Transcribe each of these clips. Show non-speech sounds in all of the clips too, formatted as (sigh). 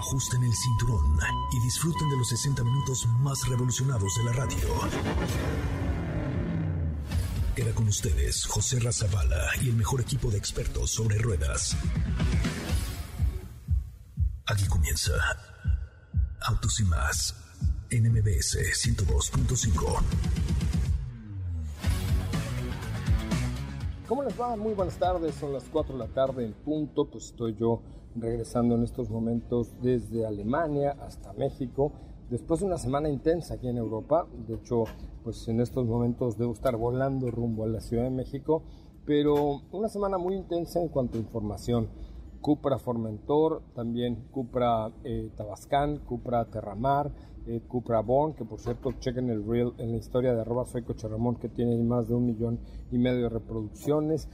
Ajusten el cinturón y disfruten de los 60 minutos más revolucionados de la radio. Queda con ustedes José Razabala y el mejor equipo de expertos sobre ruedas. Aquí comienza Autos y más en MBS 102.5. ¿Cómo les va? Muy buenas tardes, son las 4 de la tarde en punto, pues estoy yo regresando en estos momentos desde Alemania hasta México, después de una semana intensa aquí en Europa, de hecho, pues en estos momentos debo estar volando rumbo a la Ciudad de México, pero una semana muy intensa en cuanto a información. Cupra Formentor, también Cupra eh, Tabascán, Cupra Terramar, eh, Cupra Born, que por cierto chequen el reel en la historia de arroba soy Coche Ramón, que tiene más de un millón y medio de reproducciones.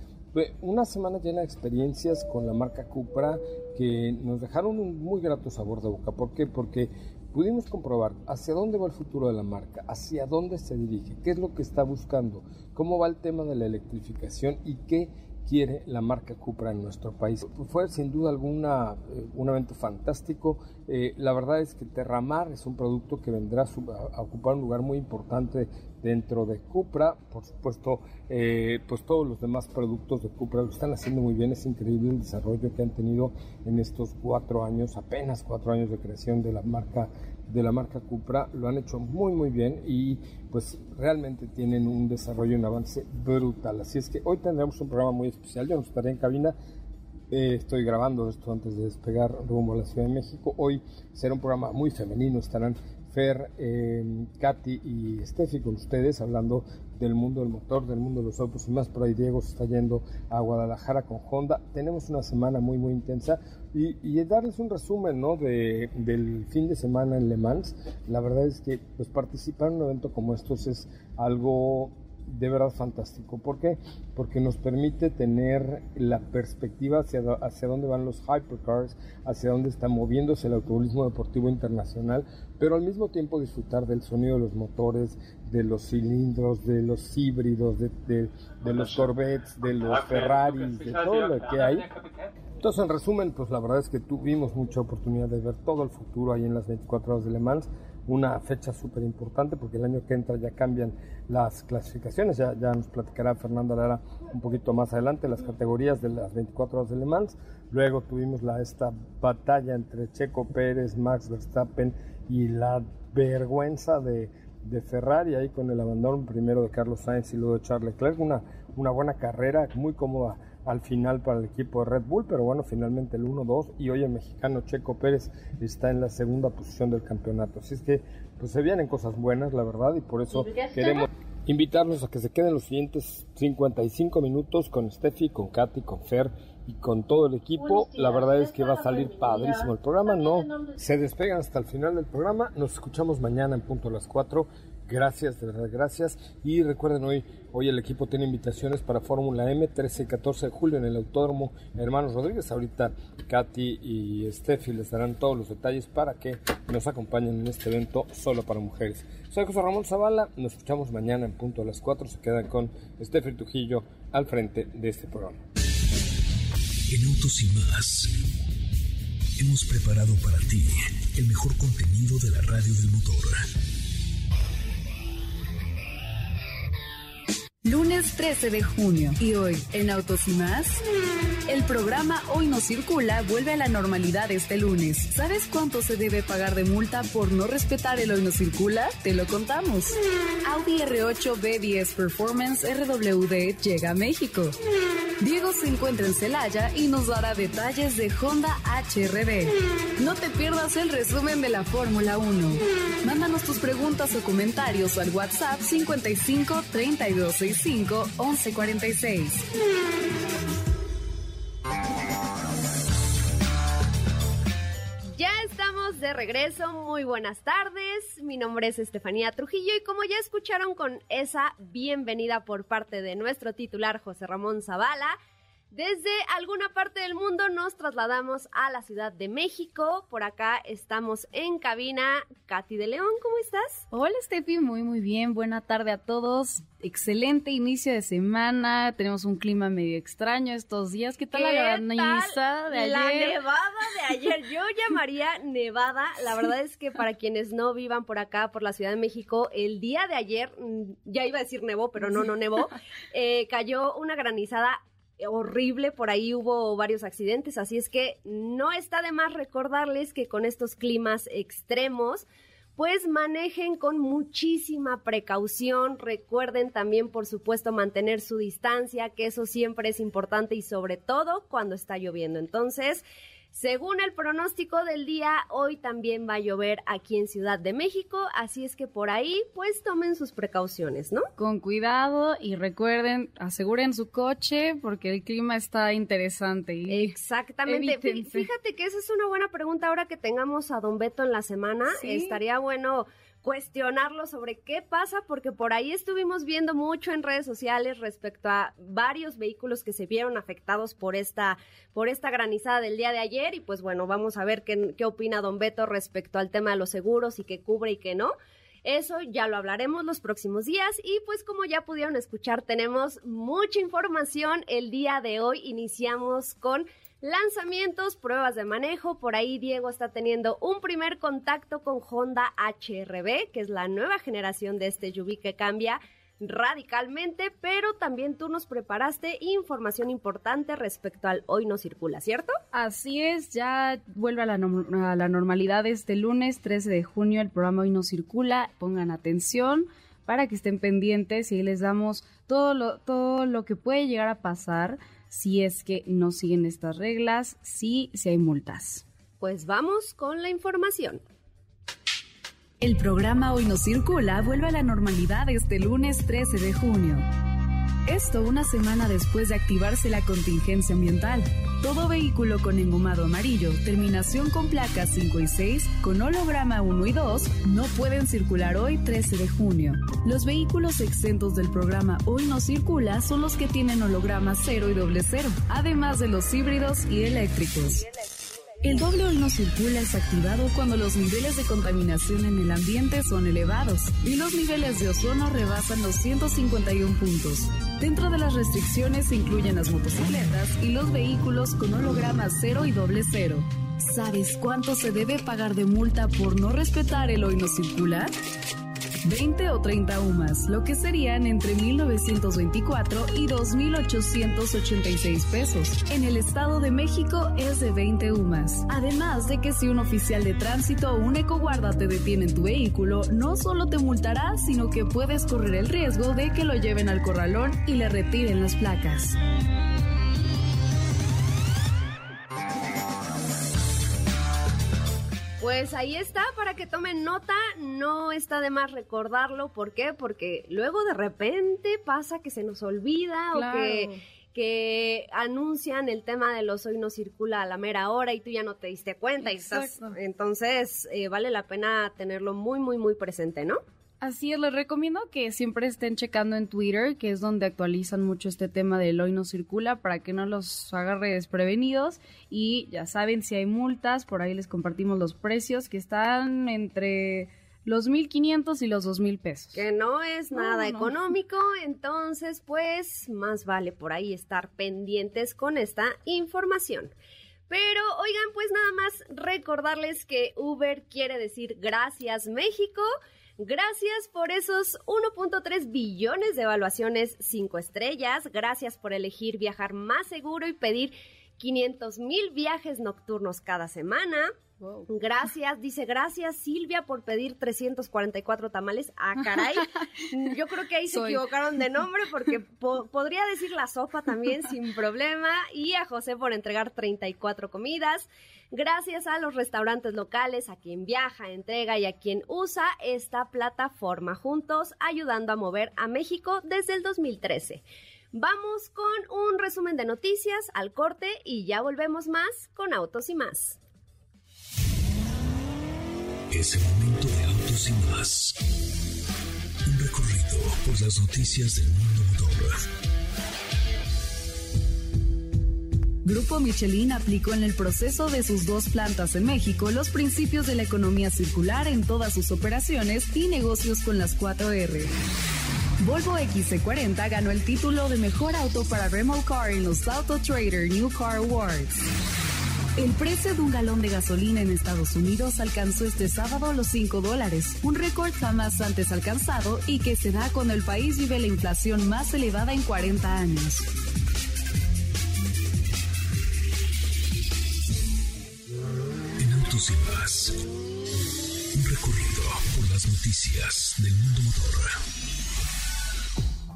Una semana llena de experiencias con la marca Cupra que nos dejaron un muy grato sabor de boca. ¿Por qué? Porque pudimos comprobar hacia dónde va el futuro de la marca, hacia dónde se dirige, qué es lo que está buscando, cómo va el tema de la electrificación y qué quiere la marca Cupra en nuestro país. Fue sin duda alguna eh, un evento fantástico. Eh, la verdad es que Terramar es un producto que vendrá a, ocupar un lugar muy importante dentro de Cupra. Por supuesto, eh, pues todos los demás productos de Cupra lo están haciendo muy bien. Es increíble el desarrollo que han tenido en estos cuatro años, apenas cuatro años de creación de la marca de la marca Cupra lo han hecho muy muy bien y pues realmente tienen un desarrollo y un avance brutal. Así es que hoy tendremos un programa muy especial. Yo no estaré en cabina. Eh, estoy grabando esto antes de despegar rumbo a la Ciudad de México. Hoy será un programa muy femenino. Estarán Fer, eh, Katy y Steffi con ustedes hablando del mundo del motor, del mundo de los autos y más. Por ahí Diego se está yendo a Guadalajara con Honda. Tenemos una semana muy, muy intensa y, y darles un resumen ¿no? de, del fin de semana en Le Mans. La verdad es que pues, participar en un evento como estos es algo de verdad fantástico. ¿Por qué? Porque nos permite tener la perspectiva hacia, hacia dónde van los hypercars, hacia dónde está moviéndose el automovilismo deportivo internacional, pero al mismo tiempo disfrutar del sonido de los motores, de los cilindros, de los híbridos, de, de, los Corvettes, de los Ferraris, de todo lo que hay. Entonces, en resumen, pues la verdad es que tuvimos mucha oportunidad de ver todo el futuro ahí en las 24 horas de Le Mans una fecha súper importante porque el año que entra ya cambian las clasificaciones, ya, ya nos platicará Fernando Lara un poquito más adelante las categorías de las 24 horas de Le Mans. Luego tuvimos la, esta batalla entre Checo Pérez, Max Verstappen y la vergüenza de, de Ferrari ahí con el abandono primero de Carlos Sainz y luego de Charles Leclerc. Una, una buena carrera, muy cómoda al final para el equipo de Red Bull, pero bueno, finalmente el 1-2 y hoy el mexicano Checo Pérez está en la segunda posición del campeonato. Así es que pues se vienen cosas buenas, la verdad, y por eso queremos invitarlos a que se queden los siguientes 55 minutos con Steffi, con Katy, con Fer y con todo el equipo. La verdad es que va a salir padrísimo el programa, no se despegan hasta el final del programa. Nos escuchamos mañana en punto a las 4 Gracias, de verdad, gracias. Y recuerden, hoy, hoy el equipo tiene invitaciones para Fórmula M, 13 y 14 de julio en el Autódromo Hermanos Rodríguez. Ahorita Katy y Steffi les darán todos los detalles para que nos acompañen en este evento solo para mujeres. Soy José Ramón Zavala, nos escuchamos mañana en punto a las 4. Se quedan con Steffi Trujillo al frente de este programa. En Autos y más, hemos preparado para ti el mejor contenido de la radio del motor. Lunes 13 de junio. Y hoy, en Autos y más, el programa Hoy no circula vuelve a la normalidad este lunes. ¿Sabes cuánto se debe pagar de multa por no respetar el Hoy no circula? Te lo contamos. Audi R8 B10 Performance RWD llega a México. Diego se encuentra en Celaya y nos dará detalles de Honda HRD. No te pierdas el resumen de la Fórmula 1. Mándanos tus preguntas o comentarios al WhatsApp 55 32 5 1146. Ya estamos de regreso, muy buenas tardes. Mi nombre es Estefanía Trujillo y como ya escucharon con esa bienvenida por parte de nuestro titular José Ramón Zavala, Desde alguna parte del mundo nos trasladamos a la Ciudad de México. Por acá estamos en cabina. Katy de León, ¿cómo estás? Hola, Steffi, muy, muy bien. Buena tarde a todos. Excelente inicio de semana. Tenemos un clima medio extraño estos días. ¿Qué tal la graniza de ayer? La nevada de ayer. Yo (laughs) llamaría nevada. La verdad es que para quienes no vivan por acá, por la Ciudad de México, el día de ayer, mm, ya iba a decir nevó, pero no, no nevó, (laughs) eh, cayó una granizada horrible, por ahí hubo varios accidentes, así es que no está de más recordarles que con estos climas extremos, pues manejen con muchísima precaución. Recuerden también, por supuesto, mantener su distancia, que eso siempre es importante y sobre todo cuando está lloviendo. Entonces, según el pronóstico del día, hoy también va a llover aquí en Ciudad de México, así es que por ahí pues tomen sus precauciones, ¿no? Con cuidado y recuerden, aseguren su coche porque el clima está interesante. Y Exactamente. Fíjate que esa es una buena pregunta ahora que tengamos a Don Beto en la semana. Estaría bueno cuestionarlo sobre qué pasa, porque por ahí estuvimos viendo mucho en redes sociales respecto a varios vehículos que se vieron afectados por esta, por esta granizada del día de ayer. Y pues bueno, vamos a ver qué, qué opina don Beto respecto al tema de los seguros y qué cubre y qué no. Eso ya lo hablaremos los próximos días y pues como ya pudieron escuchar tenemos mucha información el día de hoy. Iniciamos con lanzamientos, pruebas de manejo. Por ahí Diego está teniendo un primer contacto con Honda HRB, que es la nueva generación de este Yubi que cambia radicalmente, pero también tú nos preparaste información importante respecto al hoy no circula, ¿cierto? Así es, ya vuelve a la, a la normalidad este lunes 13 de junio el programa hoy no circula, pongan atención para que estén pendientes y les damos todo lo, todo lo que puede llegar a pasar si es que no siguen estas reglas, si, si hay multas. Pues vamos con la información. El programa Hoy no circula vuelve a la normalidad este lunes 13 de junio. Esto una semana después de activarse la contingencia ambiental. Todo vehículo con engomado amarillo, terminación con placas 5 y 6, con holograma 1 y 2, no pueden circular hoy 13 de junio. Los vehículos exentos del programa Hoy no circula son los que tienen holograma 0 y doble 0, además de los híbridos y eléctricos. El doble hoy no circula es activado cuando los niveles de contaminación en el ambiente son elevados y los niveles de ozono rebasan los 151 puntos. Dentro de las restricciones se incluyen las motocicletas y los vehículos con holograma 0 y doble 0. ¿Sabes cuánto se debe pagar de multa por no respetar el hoy no circular? 20 o 30 UMAS, lo que serían entre 1.924 y 2.886 pesos. En el Estado de México es de 20 UMAS. Además de que si un oficial de tránsito o un ecoguarda te detiene en tu vehículo, no solo te multará, sino que puedes correr el riesgo de que lo lleven al corralón y le retiren las placas. Pues ahí está, para que tomen nota, no está de más recordarlo. ¿Por qué? Porque luego de repente pasa que se nos olvida o que, que anuncian el tema de los hoy no circula a la mera hora y tú ya no te diste cuenta. Y estás, entonces, eh, vale la pena tenerlo muy, muy, muy presente, ¿no? Así es, les recomiendo que siempre estén checando en Twitter, que es donde actualizan mucho este tema del hoy no circula, para que no los agarre desprevenidos. Y ya saben, si hay multas, por ahí les compartimos los precios, que están entre los 1.500 y los 2.000 pesos. Que no es nada económico, entonces pues más vale por ahí estar pendientes con esta información. Pero oigan, pues nada más recordarles que Uber quiere decir gracias México. Gracias por esos 1.3 billones de evaluaciones 5 estrellas. Gracias por elegir viajar más seguro y pedir 500 mil viajes nocturnos cada semana. Gracias, dice gracias Silvia por pedir 344 tamales. Ah, caray. Yo creo que ahí se equivocaron de nombre porque podría decir la sopa también sin problema. Y a José por entregar 34 comidas. Gracias a los restaurantes locales, a quien viaja, entrega y a quien usa esta plataforma. Juntos ayudando a mover a México desde el 2013. Vamos con un resumen de noticias al corte y ya volvemos más con Autos y más. Es el momento de Autos y más. Un recorrido por las noticias del mundo motor Grupo Michelin aplicó en el proceso de sus dos plantas en México los principios de la economía circular en todas sus operaciones y negocios con las 4R. Volvo XC40 ganó el título de mejor auto para Remote Car en los Auto Trader New Car Awards. El precio de un galón de gasolina en Estados Unidos alcanzó este sábado los 5 dólares, un récord jamás antes alcanzado y que se da cuando el país vive la inflación más elevada en 40 años. En Autos y más, un recorrido por las noticias del mundo motor.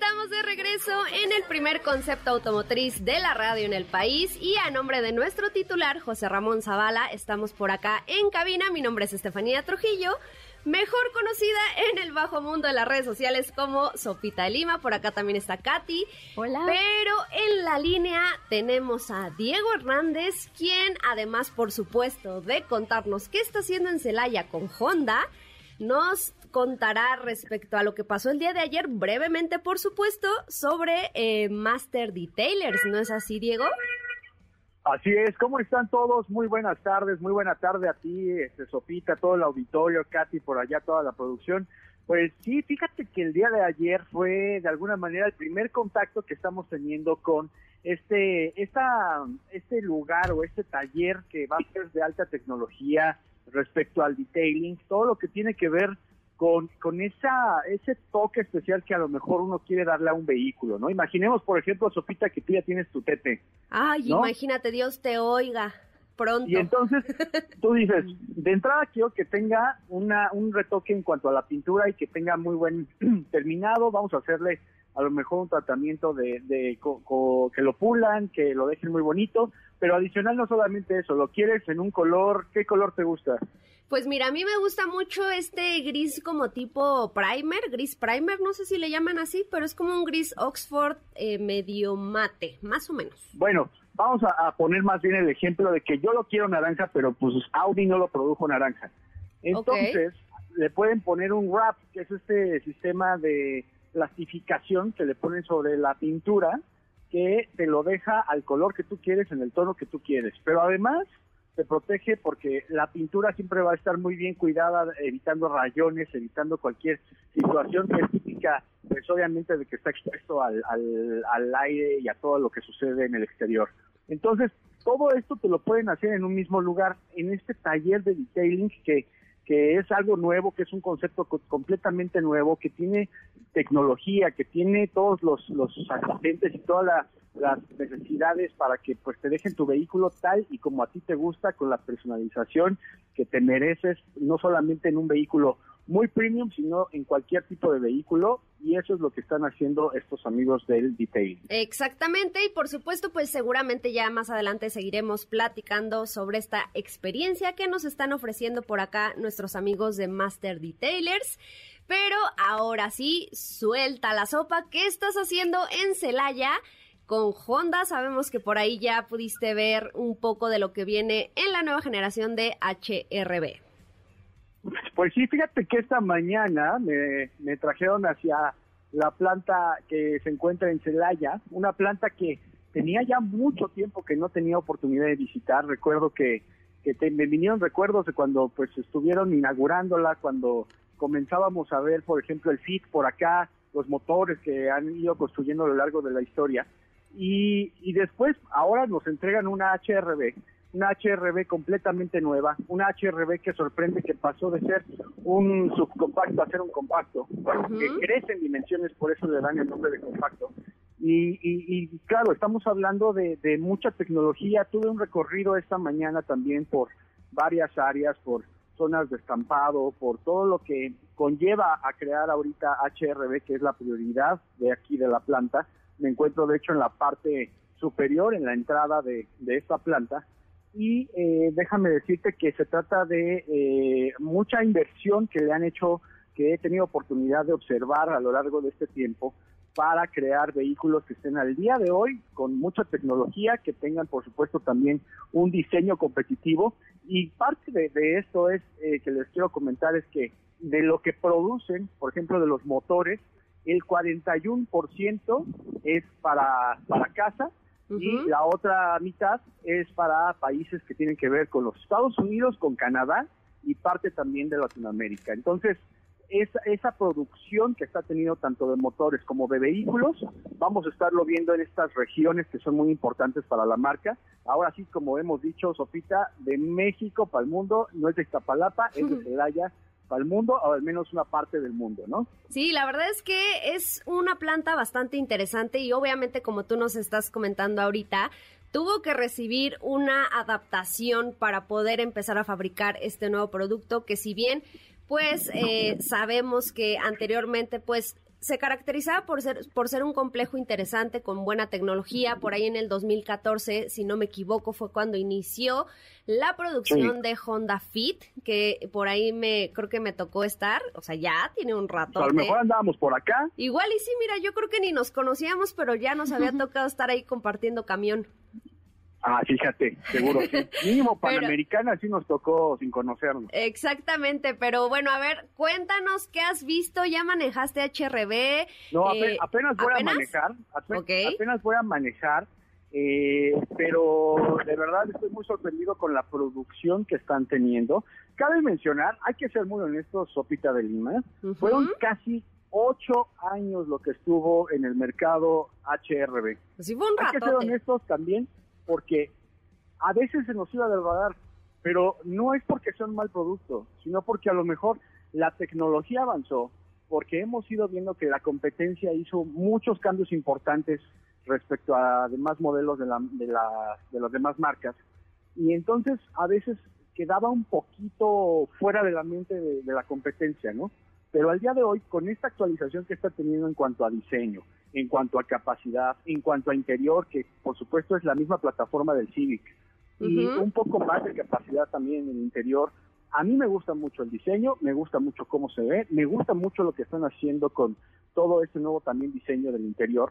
de regreso en el primer concepto automotriz de la radio en el país y a nombre de nuestro titular José Ramón Zavala estamos por acá en cabina. Mi nombre es Estefanía Trujillo, mejor conocida en el bajo mundo de las redes sociales como Sopita de Lima. Por acá también está Katy. Hola. Pero en la línea tenemos a Diego Hernández, quien además, por supuesto, de contarnos qué está haciendo en Celaya con Honda, nos contará respecto a lo que pasó el día de ayer, brevemente por supuesto, sobre eh, Master Detailers, ¿no es así, Diego? Así es, ¿cómo están todos? Muy buenas tardes, muy buena tarde a ti, este, Sopita, todo el auditorio, Katy, por allá, toda la producción. Pues sí, fíjate que el día de ayer fue de alguna manera el primer contacto que estamos teniendo con este, esta, este lugar o este taller que va a ser de alta tecnología respecto al detailing, todo lo que tiene que ver con, con esa, ese toque especial que a lo mejor uno quiere darle a un vehículo, ¿no? Imaginemos, por ejemplo, Sopita, que tú ya tienes tu tete. Ay, imagínate, Dios te oiga pronto. Y entonces tú dices, de entrada quiero que tenga una, un retoque en cuanto a la pintura y que tenga muy buen (clears throat) terminado, vamos a hacerle a lo mejor un tratamiento de, de que lo pulan, que lo dejen muy bonito, pero adicional no solamente eso, lo quieres en un color, ¿qué color te gusta? Pues mira, a mí me gusta mucho este gris como tipo primer, gris primer, no sé si le llaman así, pero es como un gris Oxford eh, medio mate, más o menos. Bueno, vamos a, poner más bien el ejemplo de que yo lo quiero naranja, pero pues Audi no lo produjo naranja. Entonces, le pueden poner un wrap, que es este sistema de plastificación que le ponen sobre la pintura, que te lo deja al color que tú quieres, en el tono que tú quieres. Pero además se protege porque la pintura siempre va a estar muy bien cuidada, evitando rayones, evitando cualquier situación que es típica, pues obviamente de que está expuesto al, al, al aire y a todo lo que sucede en el exterior. Entonces, todo esto te lo pueden hacer en un mismo lugar, en este taller de detailing que que es algo nuevo, que es un concepto completamente nuevo, que tiene tecnología, que tiene todos los, los y todas las necesidades para que pues te dejen tu vehículo tal y como a ti te gusta, con la personalización que te mereces, no solamente en un vehículo muy premium, sino en cualquier tipo de vehículo y eso es lo que están haciendo estos amigos del detail. Exactamente y por supuesto pues seguramente ya más adelante seguiremos platicando sobre esta experiencia que nos están ofreciendo por acá nuestros amigos de Master Detailers. Pero ahora sí, suelta la sopa. ¿Qué estás haciendo en Celaya? Con Honda sabemos que por ahí ya pudiste ver un poco de lo que viene en la nueva generación de HRB. Pues sí, fíjate que esta mañana me, trajeron hacia la planta que se encuentra en Celaya, una planta que tenía ya mucho tiempo que no tenía oportunidad de visitar. Recuerdo que, me vinieron recuerdos de cuando pues estuvieron inaugurándola, cuando comenzábamos a ver, por ejemplo, el FIT por acá, los motores que han ido construyendo a lo largo de la historia. Y, y después, ahora nos entregan una HRB una HRB completamente nueva, una HRB que sorprende que pasó de ser un subcompacto a ser un compacto, que crece en dimensiones, por eso le dan el nombre de compacto. Y, y, claro, estamos hablando de, de, mucha tecnología. Tuve un recorrido esta mañana también por varias áreas, por zonas de estampado, por todo lo que conlleva a crear ahorita HRB, que es la prioridad de aquí de la planta. Me encuentro, de hecho, en la parte superior, en la entrada de, de esta planta, y eh, déjame decirte que se trata de eh, mucha inversión que le han hecho, que he tenido oportunidad de observar a lo largo de este tiempo para crear vehículos que estén al día de hoy con mucha tecnología, que tengan por supuesto también un diseño competitivo. Y parte de, esto es eh, que les quiero comentar es que de lo que producen, por ejemplo de los motores, el 41% es para, para casa y la otra mitad es para países que tienen que ver con los Estados Unidos, con Canadá y parte también de Latinoamérica. Entonces, esa, esa producción que está teniendo tanto de motores como de vehículos, vamos a estarlo viendo en estas regiones que son muy importantes para la marca. Ahora sí, como hemos dicho, Sopita, de México para el mundo, no es de Iztapalapa, es de (laughs) Celaya al mundo, o al menos una parte del mundo, ¿no? Sí, la verdad es que es una planta bastante interesante y obviamente como tú nos estás comentando ahorita, tuvo que recibir una adaptación para poder empezar a fabricar este nuevo producto que si bien pues eh, sabemos que anteriormente pues se caracterizaba por ser, por ser un complejo interesante con buena tecnología. Por ahí en el 2014, si no me equivoco, fue cuando inició la producción de Honda Fit, que por ahí me creo que me tocó estar. O sea, ya tiene un rato. a lo mejor andábamos por acá. Igual y sí, mira, yo creo que ni nos conocíamos, pero ya nos había (laughs) tocado estar ahí compartiendo camión. Ah, fíjate, seguro sí. (laughs) Mínimo Panamericana sí nos tocó sin conocernos. Exactamente, pero bueno, a ver, cuéntanos qué has visto, ya manejaste HRB. No, eh, apenas voy a manejar, apenas voy a manejar, eh, pero de verdad estoy muy sorprendido con la producción que están teniendo. Cabe mencionar, hay que ser muy honestos, Sopita de Lima, fueron casi ocho años lo que estuvo en el mercado HRB. Pues sí fue un Hay que ser honestos también, porque a veces se nos iba del radar, pero no es porque sea un mal producto, sino porque a lo mejor la tecnología avanzó, porque hemos ido viendo que la competencia hizo muchos cambios importantes respecto a demás modelos de, la, de, la, de las demás marcas, y entonces a veces quedaba un poquito fuera de la mente de, de la competencia, ¿no? Pero al día de hoy, con esta actualización que está teniendo en cuanto a diseño, en cuanto a capacidad, en cuanto a interior, que por supuesto es la misma plataforma del Civic, y un poco más de capacidad también en el interior. A mí me gusta mucho el diseño, me gusta mucho cómo se ve, me gusta mucho lo que están haciendo con todo este nuevo también diseño del interior.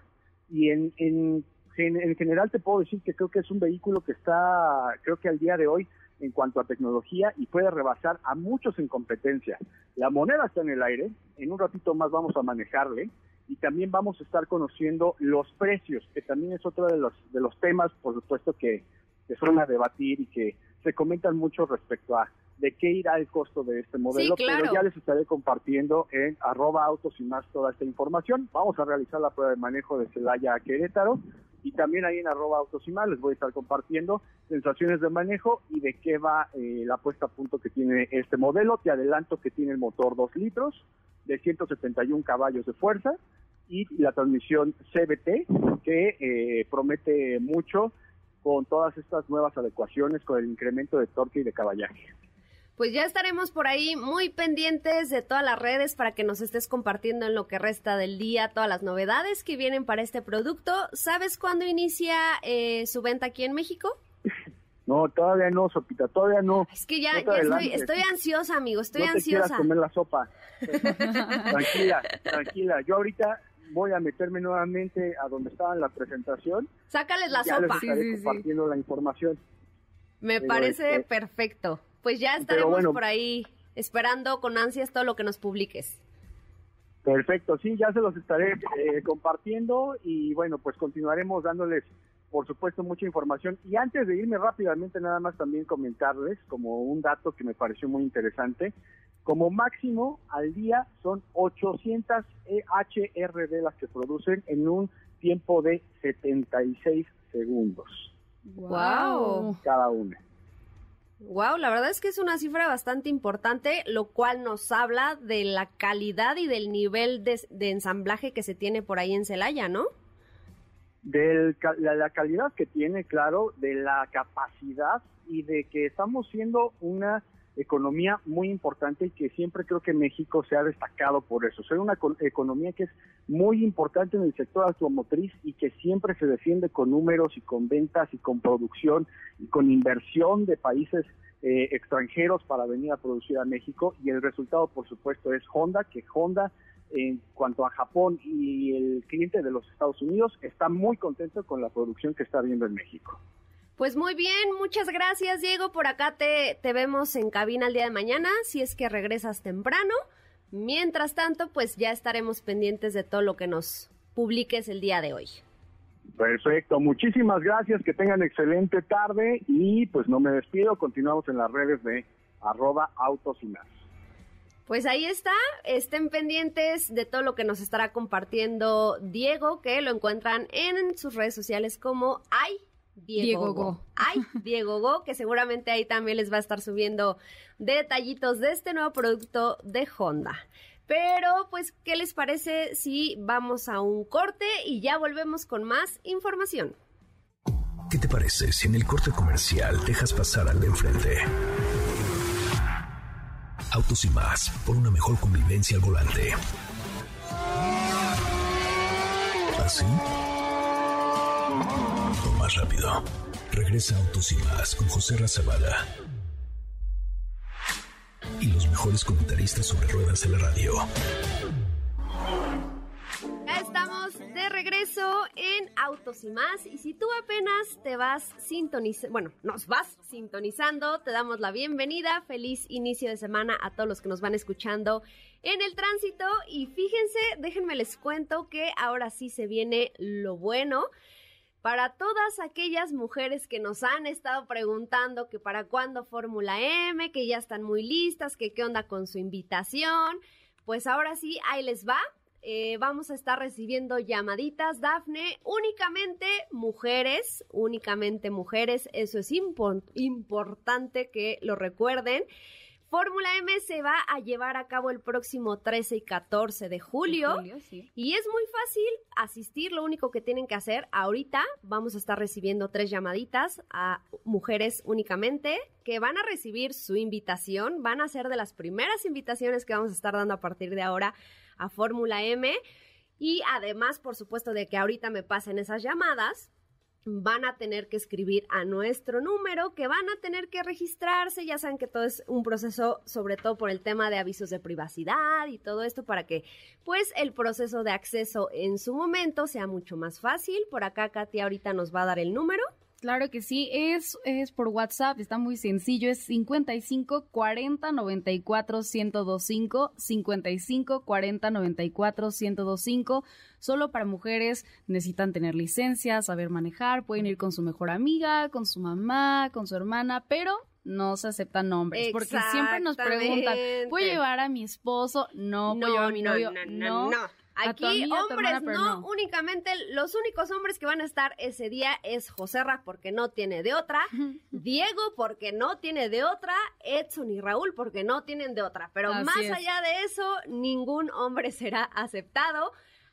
Y en, en, en general te puedo decir que creo que es un vehículo que está, creo que al día de hoy, en cuanto a tecnología y puede rebasar a muchos en competencia. La moneda está en el aire, en un ratito más vamos a manejarle y también vamos a estar conociendo los precios, que también es otro de los, de los temas, por supuesto, que, que son a debatir y que se comentan mucho respecto a de qué irá el costo de este modelo, pero ya les estaré compartiendo en arroba autos y más toda esta información. Vamos a realizar la prueba de manejo de Celaya a Querétaro y también ahí en arroba autos y más les voy a estar compartiendo sensaciones de manejo y de qué va eh, la puesta a punto que tiene este modelo. Te adelanto que tiene el motor 2 litros de 171 caballos de fuerza y la transmisión CBT que eh, promete mucho con todas estas nuevas adecuaciones con el incremento de torque y de caballaje. Pues ya estaremos por ahí muy pendientes de todas las redes para que nos estés compartiendo en lo que resta del día todas las novedades que vienen para este producto. ¿Sabes cuándo inicia eh, su venta aquí en México? (laughs) No, todavía no, Sopita, todavía no. Es que ya, estoy, estoy, ansiosa, amigo, estoy no te ansiosa. comer la sopa. (laughs) tranquila, tranquila. Yo ahorita voy a meterme nuevamente a donde estaba en la presentación. Sácales la sopa. Les estaré compartiendo la información. Me parece este, perfecto. Pues ya estaremos por ahí esperando con ansias todo lo que nos publiques. Perfecto, sí, ya se los estaré eh, compartiendo y bueno, pues continuaremos dándoles por supuesto, mucha información. Y antes de irme rápidamente, nada más también comentarles como un dato que me pareció muy interesante. Como máximo al día son 800 EHRD las que producen en un tiempo de 76 segundos. ¡Wow! Cada una. Wow, la verdad es que es una cifra bastante importante, lo cual nos habla de la calidad y del nivel de, de ensamblaje que se tiene por ahí en Celaya, ¿no? de la, calidad que tiene, claro, de la capacidad y de que estamos siendo una economía muy importante y que siempre creo que México se ha destacado por eso. Ser una economía que es muy importante en el sector automotriz y que siempre se defiende con números y con ventas y con producción y con inversión de países eh, extranjeros para venir a producir a México y el resultado por supuesto es Honda, que Honda en cuanto a Japón y el cliente de los Estados Unidos está muy contento con la producción que está viendo en México. Pues muy bien, muchas gracias Diego. Por acá te, te vemos en cabina el día de mañana, si es que regresas temprano. Mientras tanto, pues ya estaremos pendientes de todo lo que nos publiques el día de hoy. Perfecto, muchísimas gracias, que tengan excelente tarde y pues no me despido, continuamos en las redes de arroba autos y más. Pues ahí está, estén pendientes de todo lo que nos estará compartiendo Diego, que lo encuentran en sus redes sociales como hay Diego, Go. (laughs) Ay, Diego Go, que seguramente ahí también les va a estar subiendo detallitos de este nuevo producto de Honda. Pero, pues, ¿qué les parece si vamos a un corte y ya volvemos con más información? ¿Qué te parece si en el corte comercial dejas pasar al de enfrente? Autos y más, por una mejor convivencia al volante. ¿Así? Más rápido. Regresa Autos y Más con José Razabala. Y los mejores comentaristas sobre ruedas de la radio. Ya estamos de regreso en Autos y Más. Y si tú apenas te vas sintonizando, bueno, nos vas sintonizando, te damos la bienvenida. Feliz inicio de semana a todos los que nos van escuchando en el tránsito. Y fíjense, déjenme les cuento que ahora sí se viene lo bueno para todas aquellas mujeres que nos han estado preguntando que para cuándo Fórmula M, que ya están muy listas, que qué onda con su invitación, pues ahora sí, ahí les va. Eh, vamos a estar recibiendo llamaditas, Dafne, únicamente mujeres, únicamente mujeres, eso es importante que lo recuerden. Fórmula M se va a llevar a cabo el próximo 13 y 14 de julio. Y es muy fácil asistir. Lo único que tienen que hacer ahorita, vamos a estar recibiendo tres llamaditas a mujeres únicamente que van a recibir su invitación. Van a ser de las primeras invitaciones que vamos a estar dando a partir de ahora a Fórmula M. Y además, por supuesto, de que ahorita me pasen esas llamadas, van a tener que escribir a nuestro número, que van a tener que registrarse, ya saben que todo es un proceso, sobre todo por el tema de avisos de privacidad y todo esto, para que pues el proceso de acceso en su momento sea mucho más fácil. Por acá Katia ahorita nos va a dar el número. Claro que sí, es, es por WhatsApp, está muy sencillo, es 55 40 94 1025, 55 40 94 1025. Solo para mujeres necesitan tener licencia, saber manejar, pueden ir con su mejor amiga, con su mamá, con su hermana, pero no se aceptan nombres, porque siempre nos preguntan, ¿puedo llevar a mi esposo? No, ¿puedo llevar a mi novio? no. no. Aquí, hombres, no, únicamente los únicos hombres que van a estar ese día es José Ra, porque no tiene de otra, (laughs) Diego porque no tiene de otra, Edson y Raúl porque no tienen de otra. Pero más allá de eso, ningún hombre (laughs) será aceptado.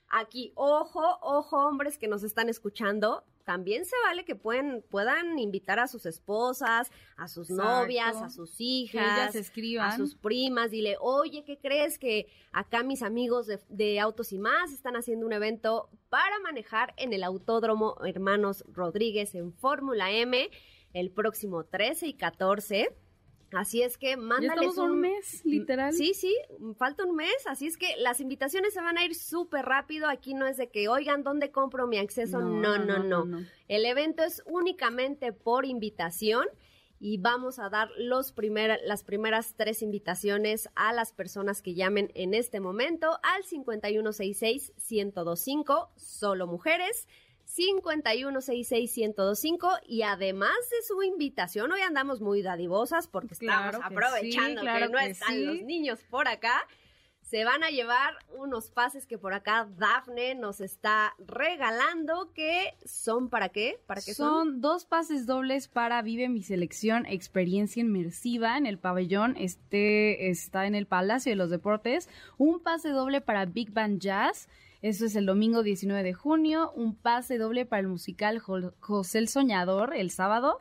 Aquí, ojo, ojo, hombres que nos están escuchando, también se vale que pueden, puedan invitar a sus esposas, a sus novias, a sus hijas, a sus primas, dile, oye, ¿qué crees que acá mis amigos de, de Autos y más están haciendo un evento para manejar en el Autódromo Hermanos Rodríguez en Fórmula M el próximo 13 y 14? Así es que mándales un, mes, literal. Sí, sí, falta un mes, así es que las invitaciones se van a ir súper rápido. Aquí no es de que, oigan, ¿dónde compro mi acceso? No no, no El evento es únicamente por invitación y vamos a dar los las primeras tres invitaciones a las personas que llamen en este momento al 5166-1025, solo mujeres. 5166125 y además de su invitación, hoy andamos muy dadivosas porque estamos aprovechando que, no están los niños por acá. Se van a llevar unos pases que por acá Dafne nos está regalando que son para qué? ¿Para qué son? Son dos pases dobles para Vive mi selección experiencia inmersiva en el pabellón. Este está en el Palacio de los Deportes. Un pase doble para Big Band Jazz eso es el domingo 19 de junio, un pase doble para el musical José el Soñador el sábado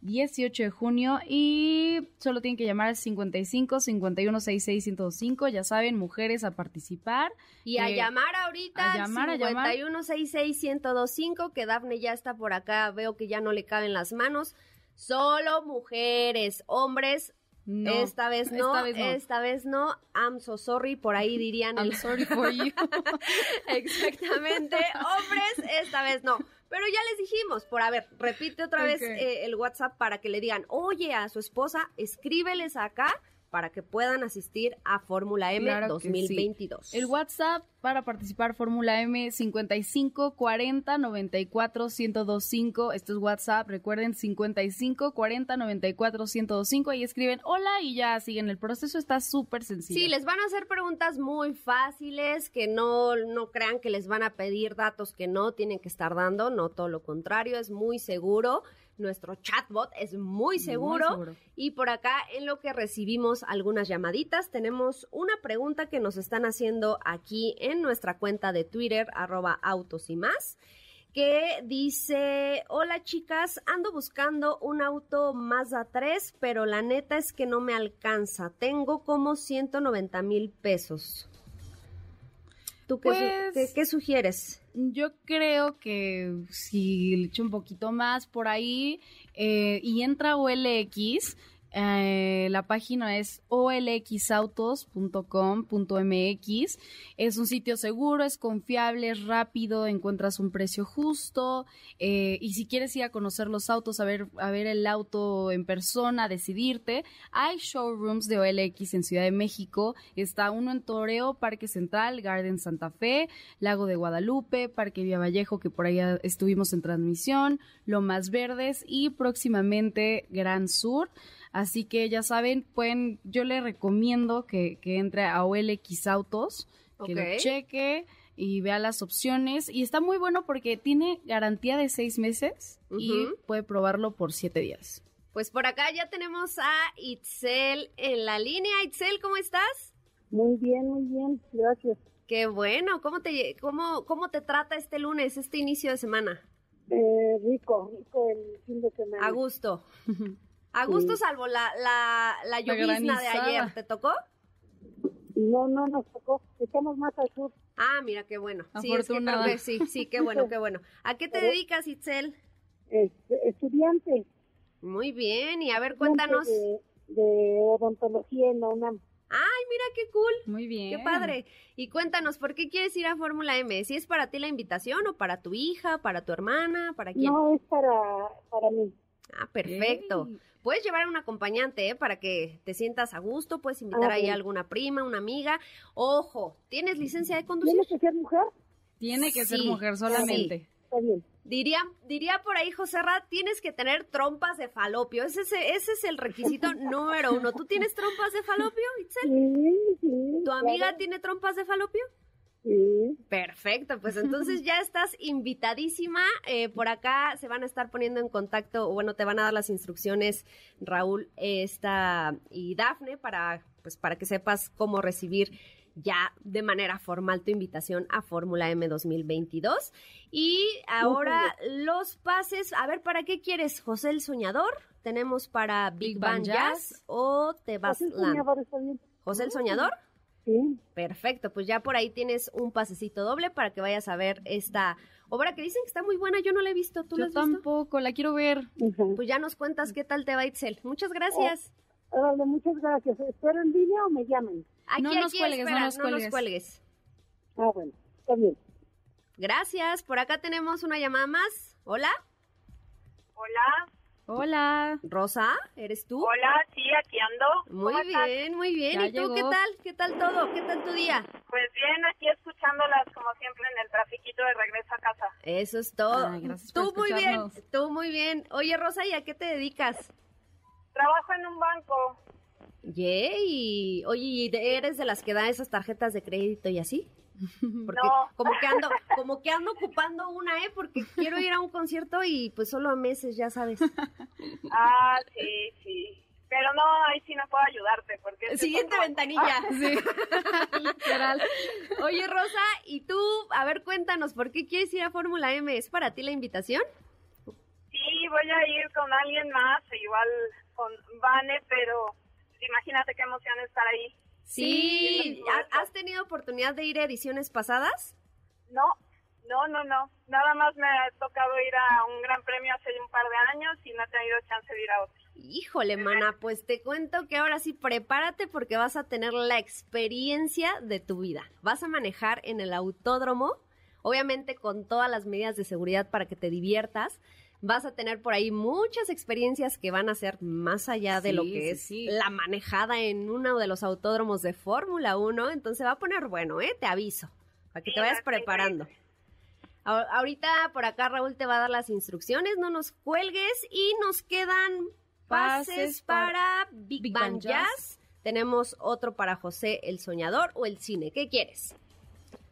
18 de junio y solo tienen que llamar al 55 51 66 105, ya saben, mujeres a participar. Y a llamar ahorita a llamar, 51 66 1025 que Dafne ya está por acá, veo que ya no le caben las manos. Solo mujeres, hombres esta vez no, esta vez no, I'm so sorry, por ahí dirían I'm sorry for you. (laughs) Exactamente, hombres, esta vez no. Pero ya les dijimos, por a ver, repite otra vez eh, el WhatsApp para que le digan, oye a su esposa, escríbeles acá para que puedan asistir a Fórmula M 2022. El WhatsApp para participar Fórmula M 55 40 94 1025. Esto es WhatsApp, recuerden 55 40 94 1025. Ahí escriben hola y ya siguen el proceso. Está súper sencillo. Sí, les van a hacer preguntas muy fáciles que no, no crean que les van a pedir datos que no tienen que estar dando. No, todo lo contrario, es muy seguro. Nuestro chatbot es muy seguro. Y por acá, en lo que recibimos algunas llamaditas, tenemos una pregunta que nos están haciendo aquí en nuestra cuenta de Twitter, arroba autos y más que dice, hola chicas, ando buscando un auto Mazda 3, pero la neta es que no me alcanza. Tengo como 190 mil pesos. ¿Tú qué, pues, qué, sugieres? Yo creo que si le echo un poquito más por ahí eh, y entra OLX, eh, la página es olxautos.com.mx. Es un sitio seguro, es confiable, es rápido, encuentras un precio justo. Eh, y si quieres ir a conocer los autos, a ver, a ver el auto en persona, decidirte, hay showrooms de OLX en Ciudad de México. Está uno en Toreo, Parque Central, Garden Santa Fe, Lago de Guadalupe, Parque Vía Vallejo, que por ahí estuvimos en transmisión, Lomas Verdes y próximamente Gran Sur. Así que ya saben, pueden, yo le recomiendo que, entre a OLX Autos, que lo cheque y vea las opciones. Y está muy bueno porque tiene garantía de seis meses y puede probarlo por siete días. Pues por acá ya tenemos a Itzel en la línea. Itzel, ¿cómo estás? Muy bien, muy bien, gracias. Qué bueno. ¿Cómo te, cómo, cómo te trata este lunes, este inicio de semana? Eh, rico, rico el fin de semana. A gusto. (laughs) A gusto salvo la, la, la llovizna de ayer. ¿Te tocó? No, no nos tocó. Estamos más al sur. Ah, mira, qué bueno. Sí, es que sí, sí, qué bueno, qué bueno. ¿A qué te dedicas, Itzel? estudiante. Muy bien, y a ver, cuéntanos. De, de odontología en la UNAM. Ay, mira qué cool. Muy bien. Qué padre. Y cuéntanos, ¿por qué quieres ir a Fórmula M? ¿Si es para ti la invitación o para tu hija, para tu hermana, para quién? No, es para, para mí. Ah, perfecto. Puedes llevar a un acompañante, ¿eh? Para que te sientas a gusto, puedes invitar ahí a alguna prima, una amiga. Ojo, ¿tienes licencia de conducir? ¿Tienes que ser mujer? Tiene que ser mujer solamente. Está bien. Diría, diría por ahí, José Rat, tienes que tener trompas de falopio. Ese, ese es el requisito (laughs) número uno. ¿Tú tienes trompas de falopio, Itzel? Sí, sí. ¿Tu amiga tiene trompas de falopio? Perfecto, pues (laughs) entonces ya estás invitadísima. Eh, por acá se van a estar poniendo en contacto, o bueno, te van a dar las instrucciones Raúl esta, y Dafne para, pues, para que sepas cómo recibir ya de manera formal tu invitación a Fórmula M 2022. Y ahora los pases, a ver, ¿para qué quieres? José el Soñador, tenemos para Big, Bang Jazz, o Te Vas José el Soñador. Perfecto, pues ya por ahí tienes un pasecito doble para que vayas a ver esta obra que dicen que está muy buena. Yo no la he visto. ¿Tú la has tampoco, la quiero ver. Pues ya nos cuentas qué tal te va, Itzel. Muchas gracias. Oh, muchas gracias. ¿Espero en línea o me llamen? Aquí, no, nos cuelgues, no, nos cuelgues, nos cuelgues. Ah, bueno, está bien. Gracias. Por acá tenemos una llamada más. Hola. Hola. Hola. Rosa, ¿eres tú? Hola, sí, aquí ando. Muy bien, muy bien. ¿Y tú qué tal? ¿Qué tal todo? ¿Qué tal tu día? Pues bien, aquí escuchándolas como siempre en el trafiquito de regreso a casa. Eso es todo. tú muy bien, tú muy bien. Oye, Rosa, ¿y a qué te dedicas? Trabajo en un banco. Yay. Oye, ¿eres de las que da esas tarjetas de crédito y así? (laughs) Porque no. (laughs) como que ando, como que ando ocupando una, ¿eh? Porque quiero ir a un concierto y pues solo a meses, ya sabes. (laughs) Ah, sí, sí. Pero no, ahí sí no puedo ayudarte porque... Siguiente ventanilla. sí. Literal. Oye, Rosa, ¿y tú? A ver, cuéntanos, ¿por qué quieres ir a Fórmula M? ¿Es para ti la invitación? Sí, voy a ir con alguien más, igual con Vane, pero imagínate qué emoción estar ahí. Sí, ¿has tenido oportunidad de ir a ediciones pasadas? No, no, no, no. Nada más me ha tocado ir a un gran premio hace un par de años y no he tenido chance de ir a otro. Híjole, mana, pues te cuento que ahora sí prepárate porque vas a tener la experiencia de tu vida. Vas a manejar en el autódromo, obviamente con todas las medidas de seguridad para que te diviertas. Vas a tener por ahí muchas experiencias que van a ser más allá de lo que es la manejada en uno de los autódromos de Fórmula 1. Entonces va a poner bueno, ¿eh? Te aviso, para que te vayas preparando. Ahorita por acá Raúl te va a dar las instrucciones, no nos cuelgues y nos quedan pases para Big, Bang Jazz. Tenemos otro para José el Soñador o el cine. ¿Qué quieres?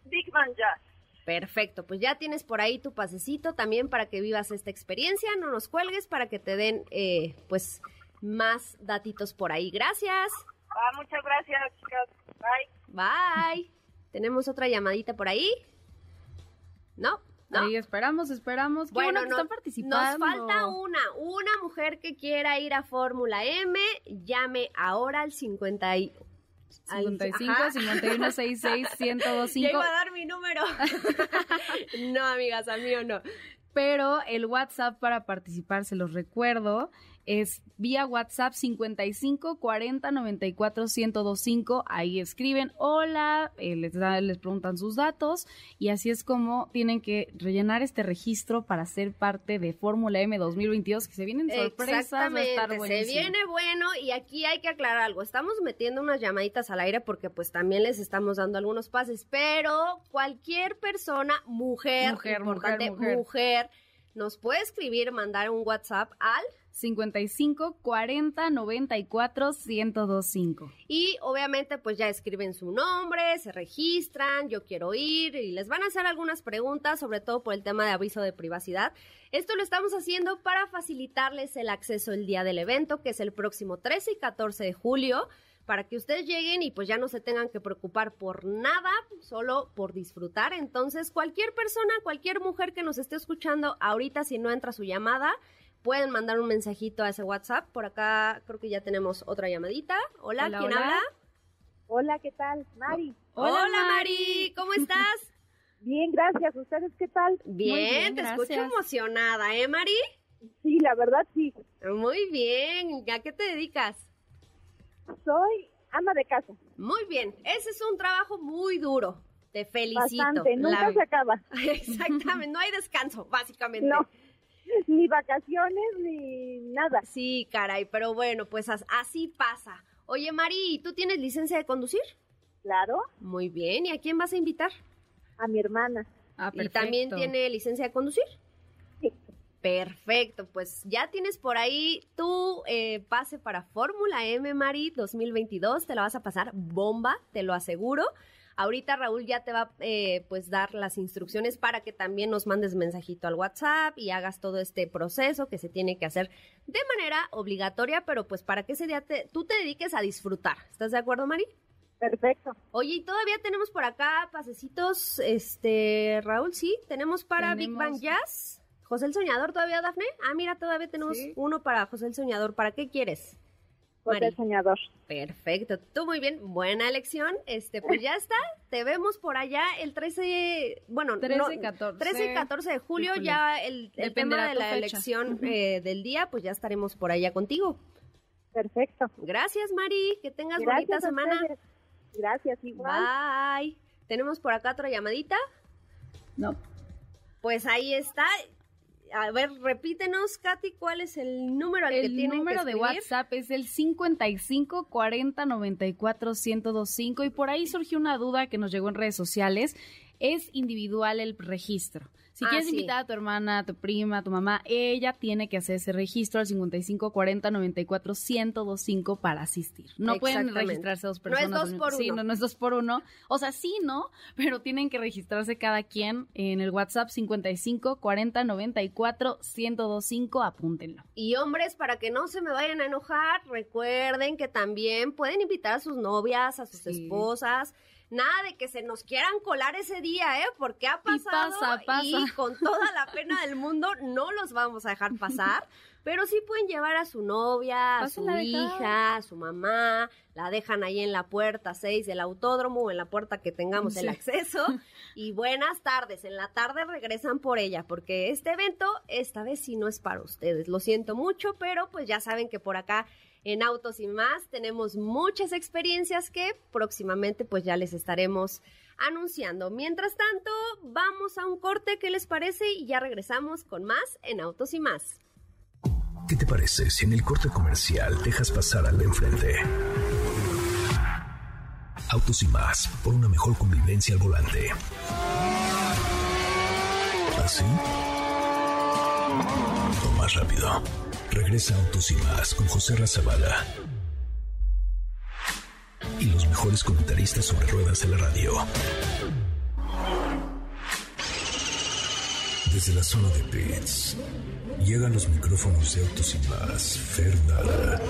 Big Bang Jazz. Perfecto, pues ya tienes por ahí tu pasecito también para que vivas esta experiencia, no nos cuelgues para que te den eh, pues más datitos por ahí. Gracias. Ah, muchas gracias, chicas. Bye. Bye. Tenemos otra llamadita por ahí. ¿No? ¿No? Ahí esperamos, esperamos. Qué bueno, que no, están participando. Nos falta una, una mujer que quiera ir a Fórmula M, llame ahora al 51 55 Ajá. 51 66 1025. Ya iba a dar mi número. (laughs) no, amigas, a mí o no. Pero el WhatsApp para participar, se los recuerdo, es vía WhatsApp 55 40 94 1025. Ahí escriben hola, eh, les, les preguntan sus datos y así es como tienen que rellenar este registro para ser parte de Fórmula M 2022 que se vienen sorpresas. se viene bueno y aquí hay que aclarar algo. Estamos metiendo unas llamaditas al aire porque pues también les estamos dando algunos pases, pero cualquier persona, mujer, mujer, importante, mujer, mujer nos puede escribir, mandar un WhatsApp al 55 40 94 1025. Y obviamente pues ya escriben su nombre, se registran, yo quiero ir y les van a hacer algunas preguntas, sobre todo por el tema de aviso de privacidad. Esto lo estamos haciendo para facilitarles el acceso el día del evento, que es el próximo 13 y 14 de julio para que ustedes lleguen y pues ya no se tengan que preocupar por nada, solo por disfrutar. Entonces, cualquier persona, cualquier mujer que nos esté escuchando ahorita, si no entra su llamada, pueden mandar un mensajito a ese WhatsApp. Por acá creo que ya tenemos otra llamadita. Hola, ¿quién habla? Hola, ¿qué tal? Mari. Hola, Mari, ¿cómo estás? (laughs) Bien, gracias. ¿Ustedes qué tal? Bien, te escucho emocionada, ¿eh, Mari? Sí, la verdad sí. Muy bien. ¿A qué te dedicas? Soy ama de casa. Muy bien, ese es un trabajo muy duro. Te felicito. Bastante, nunca se acaba. (laughs) Exactamente, no hay descanso, básicamente. No, ni vacaciones ni nada. Sí, caray, pero bueno, pues así pasa. Oye, Mari, ¿tú tienes licencia de conducir? Claro. Muy bien, ¿y a quién vas a invitar? A mi hermana. Ah, ¿Y también tiene licencia de conducir? Perfecto, pues ya tienes por ahí tu eh, pase para Fórmula M, Mari, 2022. Te la vas a pasar bomba, te lo aseguro. Ahorita Raúl ya te va eh, pues dar las instrucciones para que también nos mandes mensajito al WhatsApp y hagas todo este proceso que se tiene que hacer de manera obligatoria, pero pues para que ese día te, tú te dediques a disfrutar. ¿Estás de acuerdo, Mari? Perfecto. Oye, y todavía tenemos por acá pasecitos, este, Raúl, sí, tenemos para Big Bang Jazz. José el Soñador todavía, Dafne. Ah, mira, todavía tenemos uno para José el Soñador. ¿Para qué quieres? José el Soñador. Perfecto. Tú muy bien. Buena elección. Este, pues ya está. Te vemos por allá el 13, bueno, 13 y 14. 13 y 14 de julio. Ya el, tema de la elección eh, del día, pues ya estaremos por allá contigo. Perfecto. Gracias, Mari. Que tengas bonita semana. Gracias, igual. Bye. Tenemos por acá otra llamadita. No. Pues ahí está a ver, repítenos, Katy, ¿cuál es el número al que tienen El número de WhatsApp es el 55 40 94 1025 y por ahí surgió una duda que nos llegó en redes sociales. Es individual el registro. Si ah, quieres invitar a tu hermana, a tu prima, a tu mamá, ella tiene que hacer ese registro al 55 40 94 1025 para asistir. No pueden registrarse dos personas. No es dos por uno. Sí, no, no, es dos por uno. O sea, sí, ¿no? Pero tienen que registrarse cada quien en el WhatsApp 55 40 94 1025. Apúntenlo. Y hombres, para que no se me vayan a enojar, recuerden que también pueden invitar a sus novias, a sus esposas nada de que se nos quieran colar ese día, ¿eh? Porque ha pasado pasa, pasa. y (laughs) con toda la pena (laughs) del mundo no los vamos a dejar pasar. Pero sí pueden llevar a su novia, a su hija, a su mamá, la dejan ahí en la puerta 6 del autódromo o en la puerta que tengamos el acceso. Y buenas tardes, en la tarde regresan por ella, porque este evento esta vez sí no es para ustedes. Lo siento mucho, pero pues ya saben que por acá en Autos y más tenemos muchas experiencias que próximamente pues ya les estaremos anunciando. Mientras tanto, vamos a un corte, ¿qué les parece? Y ya regresamos con más en Autos y más. ¿Qué te parece si en el corte comercial dejas pasar al de enfrente? Autos y más, por una mejor convivencia al volante. ¿Así? O más rápido. Regresa Autos y más con José Razabala. Y los mejores comentaristas sobre ruedas de la radio. Desde la zona de pits, llegan los micrófonos de Autos y más, Fernanda.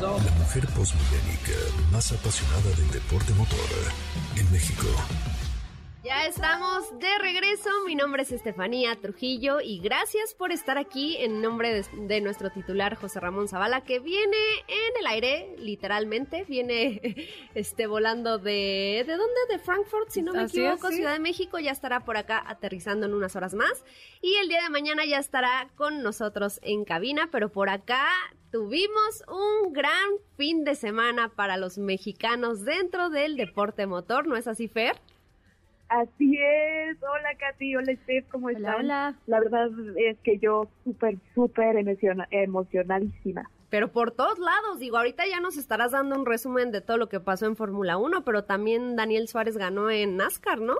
La mujer posmillénica más apasionada del deporte motor en México. Ya estamos de regreso. Mi nombre es Estefanía Trujillo y gracias por estar aquí en nombre de, de nuestro titular José Ramón Zavala, que viene en el aire, literalmente. Viene (laughs) este volando de. ¿De dónde? De Frankfurt, si no me Así es, equivoco, sí. Ciudad de México. Ya estará por acá aterrizando en unas horas más. Y el día de mañana ya estará con nosotros en cabina, pero por acá. Tuvimos un gran fin de semana para los mexicanos dentro del deporte motor, ¿no es así, Fer? Así es. Hola, Katy. Hola, Steph. ¿Cómo Hola, están? hola. La verdad es que yo súper, súper emociona- emocionadísima. Pero por todos lados, digo, ahorita ya nos estarás dando un resumen de todo lo que pasó en Fórmula 1, pero también Daniel Suárez ganó en NASCAR, ¿no?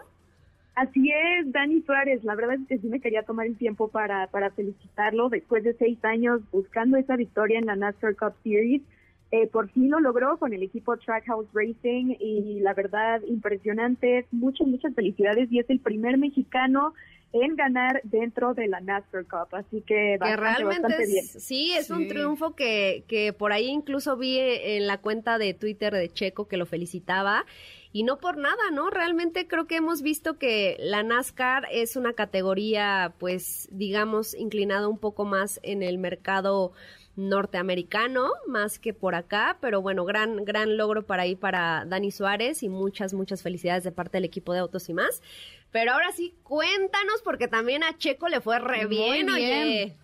Así es, Dani Suárez. La verdad es que sí me quería tomar el tiempo para, para felicitarlo después de seis años buscando esa victoria en la NASCAR Cup Series. Eh, por fin lo logró con el equipo Trackhouse Racing y la verdad impresionante. Muchas, muchas felicidades y es el primer mexicano en ganar dentro de la NASCAR Cup. Así que que bastante, realmente bastante es- bien. sí, es un triunfo que, que por ahí incluso vi en la cuenta de Twitter de Checo que lo felicitaba. Y no por nada, ¿no? Realmente creo que hemos visto que la NASCAR es una categoría, pues, digamos, inclinada un poco más en el mercado norteamericano, más que por acá, pero bueno, gran, gran logro para ahí para Dani Suárez y muchas, muchas felicidades de parte del equipo de Autos y más. Pero ahora sí, cuéntanos, porque también a Checo le fue re bien. oye.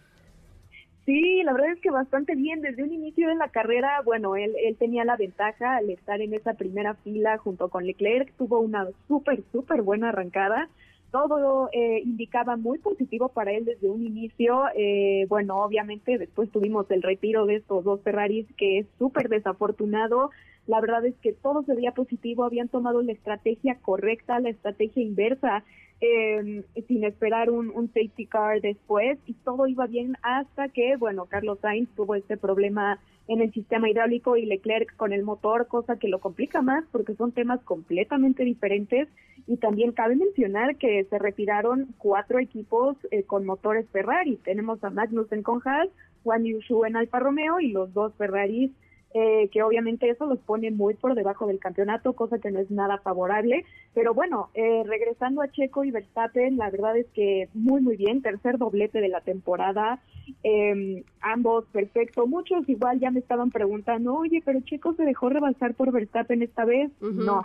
Sí, la verdad es que bastante bien. Desde un inicio de la carrera, bueno, él, él tenía la ventaja al estar en esa primera fila junto con Leclerc. Tuvo una súper, súper buena arrancada. Todo eh, indicaba muy positivo para él desde un inicio. Eh, bueno, obviamente después tuvimos el retiro de estos dos Ferraris, que es súper desafortunado. La verdad es que todo se veía positivo. Habían tomado la estrategia correcta, la estrategia inversa eh, sin esperar un, un safety car después y todo iba bien hasta que, bueno, Carlos Sainz tuvo este problema en el sistema hidráulico y Leclerc con el motor, cosa que lo complica más porque son temas completamente diferentes y también cabe mencionar que se retiraron cuatro equipos eh, con motores Ferrari. Tenemos a Magnussen con Haas, Juan Yushu en Alfa Romeo y los dos Ferraris eh, que obviamente eso los pone muy por debajo del campeonato, cosa que no es nada favorable. Pero bueno, eh, regresando a Checo y Verstappen, la verdad es que muy, muy bien, tercer doblete de la temporada, eh, ambos perfecto. Muchos igual ya me estaban preguntando, oye, pero Checo se dejó rebasar por Verstappen esta vez. No.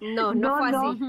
No, (laughs) no, fue no. así.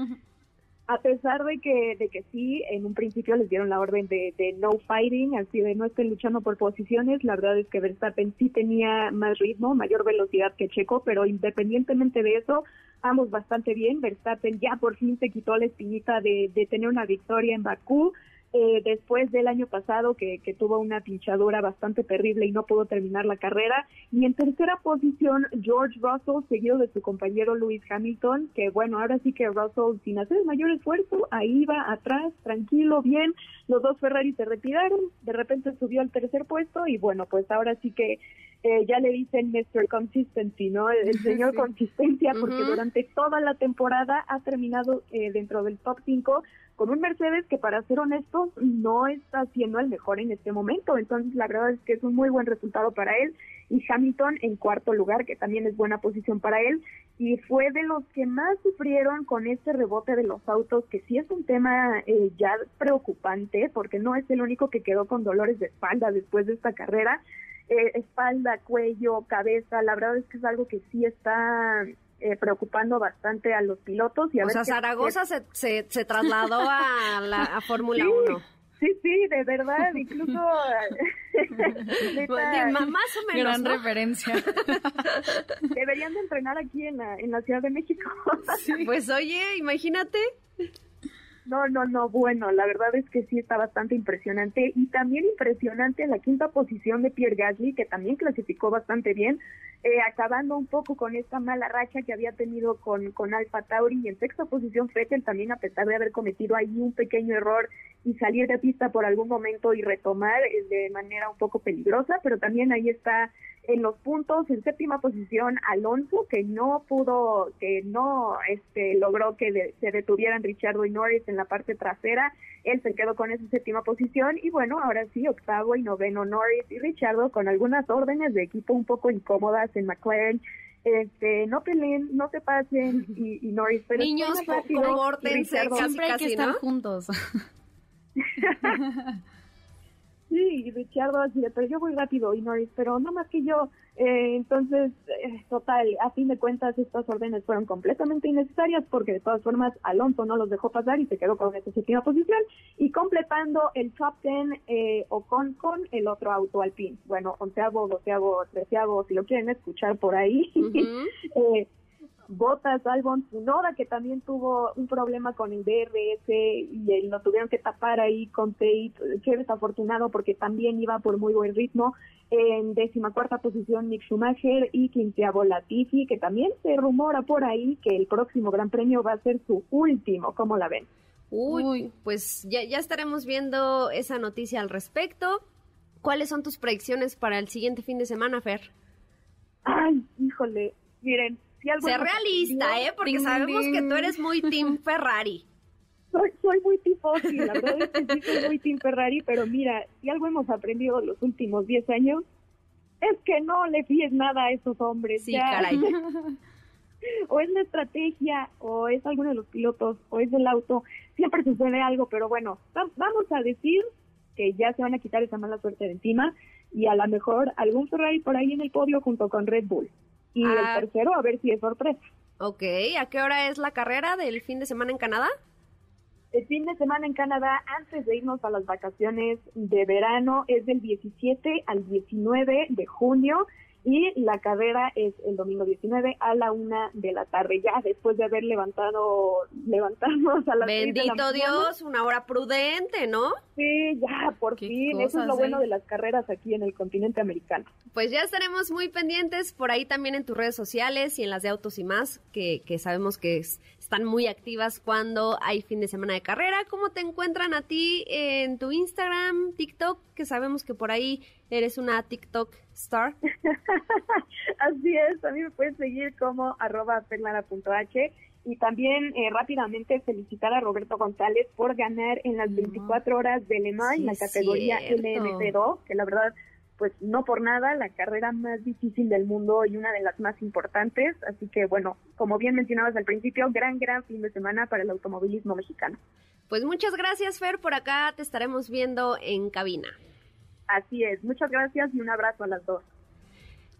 A pesar de que, de que sí, en un principio les dieron la orden de, de no fighting, así de no estén luchando por posiciones, la verdad es que Verstappen sí tenía más ritmo, mayor velocidad que Checo, pero independientemente de eso, ambos bastante bien. Verstappen ya por fin se quitó la espinita de, de tener una victoria en Bakú, eh, después del año pasado que, que tuvo una pinchadura bastante terrible y no pudo terminar la carrera. Y en tercera posición, George Russell, seguido de su compañero Lewis Hamilton, que bueno, ahora sí que Russell, sin hacer el mayor esfuerzo, ahí va atrás, tranquilo, bien. Los dos Ferrari se retiraron, de repente subió al tercer puesto y bueno, pues ahora sí que eh, ya le dicen Mr. Consistency, ¿no? El, el (laughs) señor Sí. Consistencia, porque durante toda la temporada ha terminado eh, dentro del top 5 con un Mercedes que para ser honestos no está siendo el mejor en este momento. Entonces la verdad es que es un muy buen resultado para él. Y Hamilton en cuarto lugar, que también es buena posición para él, y fue de los que más sufrieron con este rebote de los autos, que sí es un tema eh, ya preocupante, porque no es el único que quedó con dolores de espalda después de esta carrera, eh, espalda, cuello, cabeza, la verdad es que es algo que sí está eh, preocupando bastante a los pilotos. Y a o sea, Zaragoza se, se, se, trasladó a la Fórmula 1. Sí, sí, de verdad, incluso... (laughs) (laughs) más o menos, Gran referencia. (laughs) Deberían de entrenar aquí en la, en la Ciudad de México. Pues oye, imagínate. No, no, no, bueno, la verdad es que sí está bastante impresionante y también impresionante la quinta posición de Pierre Gasly, que también clasificó bastante bien, eh, acabando un poco con esta mala racha que había tenido con, con Alfa Tauri y en sexta posición Fettel también a pesar de haber cometido ahí un pequeño error y salir de pista por algún momento y retomar eh, de manera un poco peligrosa, pero también ahí está en los puntos en séptima posición Alonso que no pudo que no este logró que se detuvieran Richardo y Norris en la parte trasera. Él se quedó con esa séptima posición y bueno ahora sí octavo y noveno Norris y Richardo con algunas órdenes de equipo un poco incómodas en McLaren. Este, no peleen, no se pasen (laughs) y, Norris, pero niños, comórtense, siempre hay que estar juntos. (laughs) Sí, y Richardo así pero yo voy rápido y Norris, pero no más que yo. Eh, entonces, eh, total, a fin de cuentas estas órdenes fueron completamente innecesarias porque de todas formas Alonso no los dejó pasar y se quedó con esa séptima posición y completando el top ten eh, Ocon con el otro auto Alpine. Bueno, onceavo, doceavo, treceavo, si lo quieren escuchar por ahí. (laughs) eh, Botas, Albon, Funoda, que también tuvo un problema con el DRS y lo tuvieron que tapar ahí con Tate, que desafortunado porque también iba por muy buen ritmo. En décima cuarta posición Nick Schumacher y quinceavo Latifi, que también se rumora por ahí que el próximo Gran Premio va a ser su último. ¿Cómo la ven? Uy, pues ya, ya estaremos viendo esa noticia al respecto. ¿Cuáles son tus predicciones para el siguiente fin de semana, Fer? Ay, híjole, miren, Sé realista, ¿eh? Porque sabemos que tú eres muy Team (laughs) Ferrari. Soy, soy muy tipo, sí, la verdad es que sí soy muy Team Ferrari, pero mira, si algo hemos aprendido los últimos 10 años, es que no le fíes nada a esos hombres. Sí, caray. (laughs) o es la estrategia, o es alguno de los pilotos, o es el auto. Siempre sucede algo, pero bueno, vamos a decir que ya se van a quitar esa mala suerte de encima y a lo mejor algún Ferrari por ahí en el podio junto con Red Bull y el ah. tercero a ver si es sorpresa. Ok, ¿a qué hora es la carrera del fin de semana en Canadá? El fin de semana en Canadá, antes de irnos a las vacaciones de verano, es del 17 al 19 de junio y la carrera es el domingo 19 a la una de la tarde, ya después de haber levantado, levantarnos a las Bendito Dios, una hora prudente, ¿no? Sí, ya, por fin, eso es lo bueno de las carreras aquí en el continente americano. Pues ya estaremos muy pendientes por ahí también en tus redes sociales y en las de Autos y más, que, que sabemos que están muy activas cuando hay fin de semana de carrera. ¿Cómo te encuentran a ti en tu Instagram, TikTok? Que sabemos que por ahí eres una TikTok star. (laughs) Así es, a mí me pueden seguir como arroba h y también eh, rápidamente felicitar a Roberto González por ganar en las 24 horas de Le Mans en la categoría LMP2, que la verdad pues no por nada la carrera más difícil del mundo y una de las más importantes, así que bueno, como bien mencionabas al principio, gran gran fin de semana para el automovilismo mexicano. Pues muchas gracias Fer, por acá te estaremos viendo en cabina. Así es, muchas gracias y un abrazo a las dos.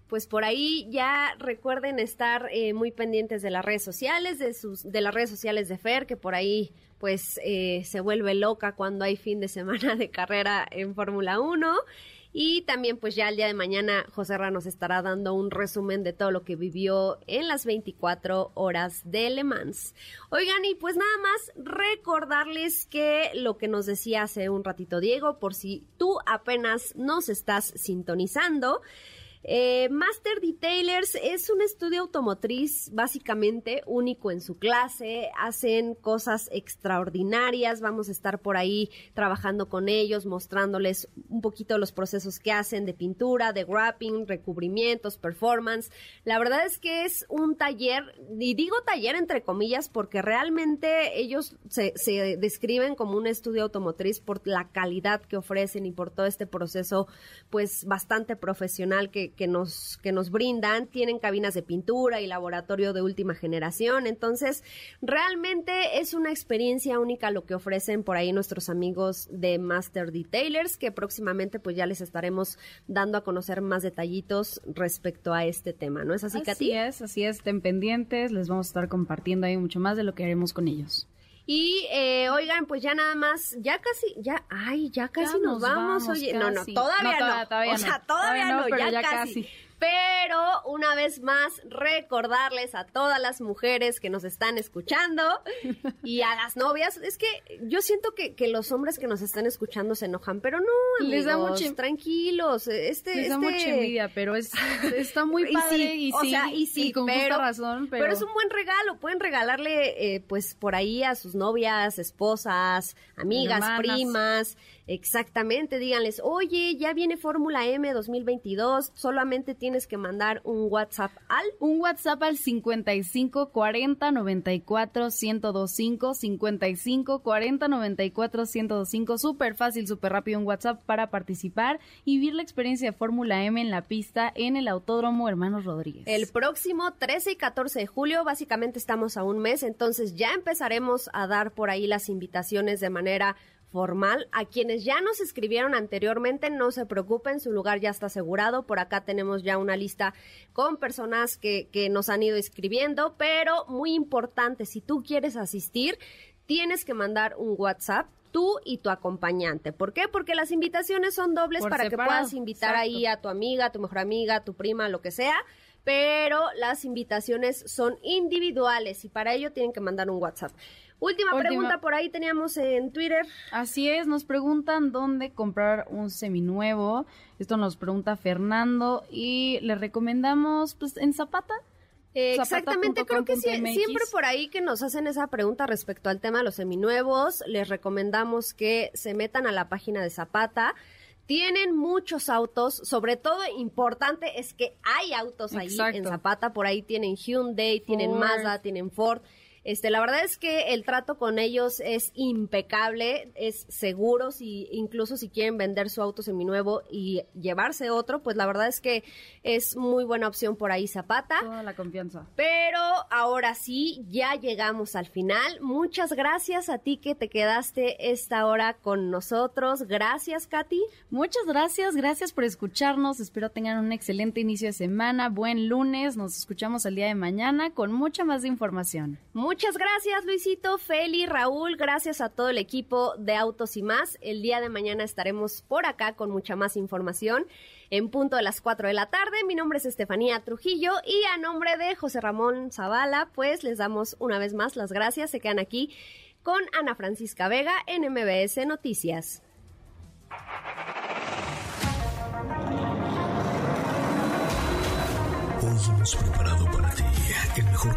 Pues por ahí ya recuerden estar eh, muy pendientes de las redes sociales, de sus, de las redes sociales de Fer, que por ahí pues eh, se vuelve loca cuando hay fin de semana de carrera en Fórmula 1. Y también pues ya el día de mañana José Ra nos estará dando un resumen de todo lo que vivió en las 24 horas de Le Mans. Oigan, y pues nada más recordarles que lo que nos decía hace un ratito Diego, por si tú apenas nos estás sintonizando, eh, Master Detailers es un estudio automotriz básicamente único en su clase, hacen cosas extraordinarias, vamos a estar por ahí trabajando con ellos, mostrándoles un poquito los procesos que hacen de pintura, de wrapping, recubrimientos, performance. La verdad es que es un taller, y digo taller entre comillas porque realmente ellos se, se describen como un estudio automotriz por la calidad que ofrecen y por todo este proceso pues bastante profesional que, que, nos, que nos brindan. Tienen cabinas de pintura y laboratorio de última generación. Entonces, realmente es una experiencia única lo que ofrecen por ahí nuestros amigos de Master Detailers, que próximamente pues ya les estaremos dando a conocer más detallitos respecto a este tema. ¿No es así, Katy? Así es, así es. Estén pendientes. Les vamos a estar compartiendo ahí mucho más de lo que haremos con ellos. Y eh, oigan, pues ya nada más, ya casi, ya, ay, ya casi nos, vamos, oye, no, no, todavía no, o sea, todavía, no, ya, casi. Pero una vez más, recordarles a todas las mujeres que nos están escuchando y a las novias, es que yo siento que, que los hombres que nos están escuchando se enojan, pero no, amigos, les da mucho, tranquilos. Este, les da mucha este envidia, pero es, está muy (laughs) padre y sí, y sí, y sí con pero, razón. Pero... pero... es un buen regalo, pueden regalarle eh, pues por ahí a sus novias, esposas, amigas, Hermanas. primas. Exactamente, díganles, oye, ya viene Fórmula M 2022, solamente tienes que mandar un WhatsApp al... Un WhatsApp al 55 40 94 1025, 55 40 94 1025, súper fácil, súper rápido un WhatsApp para participar y vivir la experiencia de Fórmula M en la pista en el Autódromo Hermanos Rodríguez. El próximo 13 y 14 de julio, básicamente estamos a un mes, entonces ya empezaremos a dar por ahí las invitaciones de manera formal. A quienes ya nos escribieron anteriormente, no se preocupen, su lugar ya está asegurado. Por acá tenemos ya una lista con personas que, que nos han ido escribiendo, pero muy importante, si tú quieres asistir, tienes que mandar un WhatsApp tú y tu acompañante. ¿Por qué? Porque las invitaciones son dobles Por para separado. que puedas invitar Exacto. ahí a tu amiga, a tu mejor amiga, a tu prima, lo que sea. Pero las invitaciones son individuales y para ello tienen que mandar un WhatsApp. Última, Última, pregunta por ahí teníamos en Twitter. Así es, nos preguntan dónde comprar un seminuevo. Esto nos pregunta Fernando y le recomendamos pues en Zapata. Eh, exactamente, creo que sí, siempre por ahí que nos hacen esa pregunta respecto al tema de los seminuevos, les recomendamos que se metan a la página de Zapata. Tienen muchos autos, sobre todo importante es que hay autos ahí Exacto. en Zapata, por ahí tienen Hyundai, tienen Ford. Mazda, tienen Ford. Este, la verdad es que el trato con ellos es impecable, es seguro, si, incluso si quieren vender su auto seminuevo y llevarse otro, pues la verdad es que es muy buena opción por ahí Zapata. Toda la confianza. Pero ahora sí, ya llegamos al final. Muchas gracias a ti que te quedaste esta hora con nosotros. Gracias, Katy. Muchas gracias, gracias por escucharnos. Espero tengan un excelente inicio de semana, buen lunes. Nos escuchamos el día de mañana con mucha más información. Muchas gracias, Luisito, Feli, Raúl. Gracias a todo el equipo de Autos y más. El día de mañana estaremos por acá con mucha más información en punto de las 4 de la tarde. Mi nombre es Estefanía Trujillo y a nombre de José Ramón Zavala, pues les damos una vez más las gracias. Se quedan aquí con Ana Francisca Vega en MBS Noticias. Hoy hemos preparado para ti el mejor